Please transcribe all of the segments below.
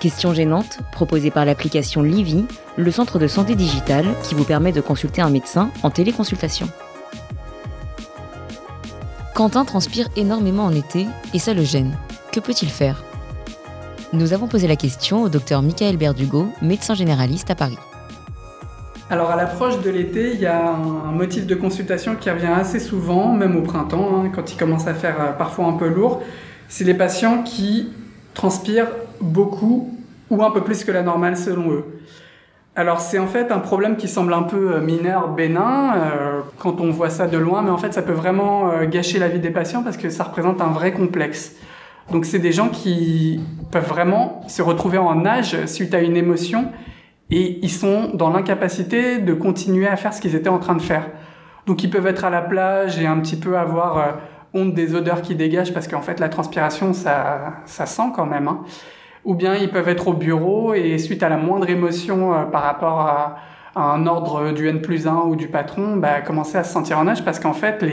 Questions gênantes, proposées par l'application Livy, le centre de santé digitale qui vous permet de consulter un médecin en téléconsultation. Quentin transpire énormément en été et ça le gêne. Que peut-il faire? Nous avons posé la question au docteur Michael Berdugo, médecin généraliste à Paris. Alors à l'approche de l'été, il y a un motif de consultation qui revient assez souvent, même au printemps, hein, quand il commence à faire euh, parfois un peu lourd. C'est les patients qui transpirent beaucoup ou un peu plus que la normale selon eux. Alors c'est en fait un problème qui semble un peu euh, mineur, bénin, euh, quand on voit ça de loin, mais en fait ça peut vraiment gâcher la vie des patients parce que ça représente un vrai complexe. Donc c'est des gens qui peuvent vraiment se retrouver en nage suite à une émotion et ils sont dans l'incapacité de continuer à faire ce qu'ils étaient en train de faire. Donc ils peuvent être à la plage et un petit peu avoir euh, honte des odeurs qui dégagent parce qu'en fait la transpiration ça, ça sent quand même. Hein. Ou bien ils peuvent être au bureau et suite à la moindre émotion euh, par rapport à, un ordre du N plus 1 ou du patron, bah, commencer à se sentir en âge parce qu'en fait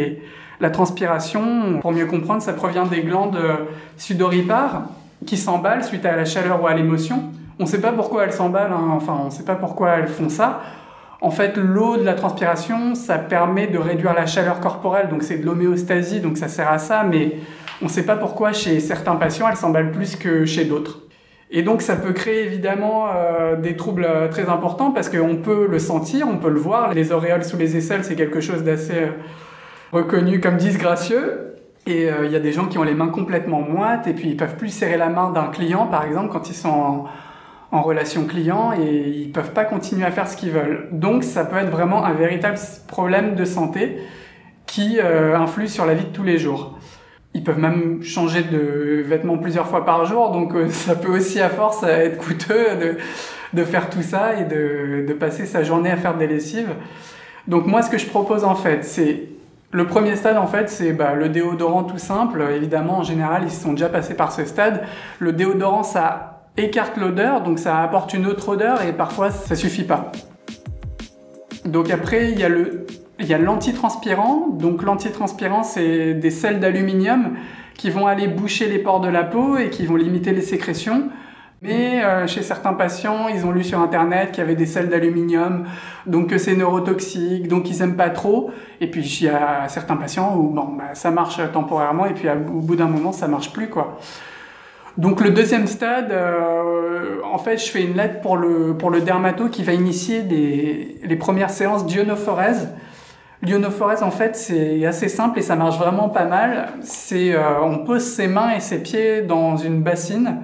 la transpiration, pour mieux comprendre, ça provient des glandes euh, sudoripares qui s'emballent suite à la chaleur ou à l'émotion on ne sait pas pourquoi elles s'emballent, hein. enfin on ne sait pas pourquoi elles font ça. En fait, l'eau de la transpiration, ça permet de réduire la chaleur corporelle, donc c'est de l'homéostasie, donc ça sert à ça, mais on ne sait pas pourquoi chez certains patients, elles s'emballent plus que chez d'autres. Et donc ça peut créer évidemment euh, des troubles euh, très importants parce qu'on peut le sentir, on peut le voir. Les auréoles sous les aisselles, c'est quelque chose d'assez euh, reconnu comme disgracieux. Et il y a des gens qui ont les mains complètement moites et puis ils peuvent plus serrer la main d'un client, par exemple, quand ils sont en, relation client et ils peuvent pas continuer à faire ce qu'ils veulent. Donc ça peut être vraiment un véritable problème de santé qui influe sur la vie de tous les jours. Ils peuvent même changer de vêtements plusieurs fois par jour, donc euh, ça peut aussi à force être coûteux de, faire tout ça et de, de, passer sa journée à faire des lessives. Donc moi ce que je propose en fait, c'est le premier stade en fait, c'est bah, le déodorant tout simple. Évidemment en général ils sont déjà passés par ce stade. Le déodorant ça écarte l'odeur, donc ça apporte une autre odeur et parfois ça suffit pas. Donc après, il y a le il y a l'antitranspirant. Donc l'antitranspirant, c'est des sels d'aluminium qui vont aller boucher les pores de la peau et qui vont limiter les sécrétions. Mais euh, chez certains patients, ils ont lu sur internet qu'il y avait des sels d'aluminium, donc que c'est neurotoxique, donc ils aiment pas trop. Et puis il y a certains patients où bon, bah, ça marche temporairement et puis au bout d'un moment ça marche plus quoi. Donc le deuxième stade, euh, en fait, je fais une lettre pour le, pour le dermato qui va initier des, les premières séances d'ionophorèse. L'ionophorèse, en fait, c'est assez simple et ça marche vraiment pas mal. C'est euh, on pose ses mains et ses pieds dans une bassine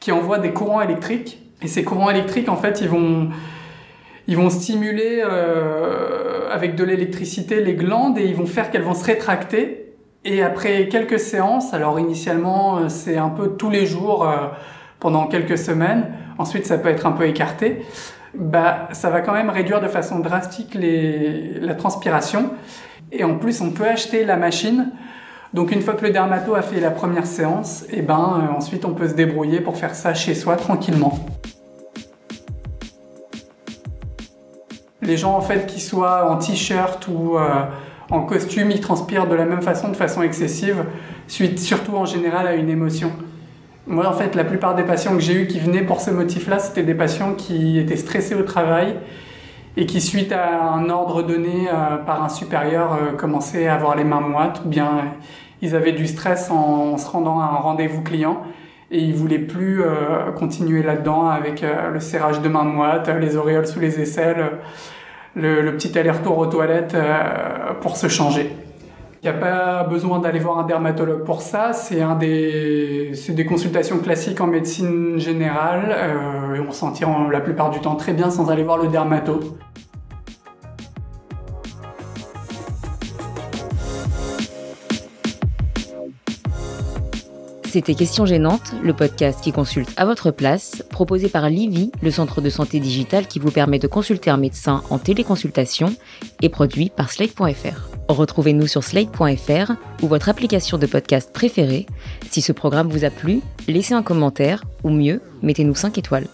qui envoie des courants électriques. Et ces courants électriques, en fait, ils vont, ils vont stimuler euh, avec de l'électricité les glandes et ils vont faire qu'elles vont se rétracter et après quelques séances, alors initialement euh, c'est un peu tous les jours euh, pendant quelques semaines, ensuite ça peut être un peu écarté, bah, ça va quand même réduire de façon drastique la transpiration. Et en plus on peut acheter la machine. Donc une fois que le dermato a fait la première séance, et eh ben euh, ensuite on peut se débrouiller pour faire ça chez soi tranquillement. Les gens en fait qui soient en t-shirt ou en costume, ils transpirent de la même façon, de façon excessive, suite surtout en général à une émotion. Moi, en fait, la plupart des patients que j'ai eus qui venaient pour ce motif-là, c'était des patients qui étaient stressés au travail et qui, suite à un ordre donné euh, par un supérieur, euh, commençaient à avoir les mains moites, ou bien ils avaient du stress en, se rendant à un rendez-vous client et ils voulaient plus euh, continuer là-dedans avec le serrage de mains moites, les auréoles sous les aisselles le, petit aller-retour aux toilettes euh, pour se changer. N'y a pas besoin d'aller voir un dermatologue pour ça, c'est un des, des consultations classiques en médecine générale euh, et on s'en tire la plupart du temps très bien sans aller voir le dermato. C'était Question Gênante, le podcast qui consulte à votre place, proposé par Livy, le centre de santé digital qui vous permet de consulter un médecin en téléconsultation et produit par Slate.fr. Retrouvez-nous sur Slate.fr ou votre application de podcast préférée. Si ce programme vous a plu, laissez un commentaire ou mieux, mettez-nous 5 étoiles.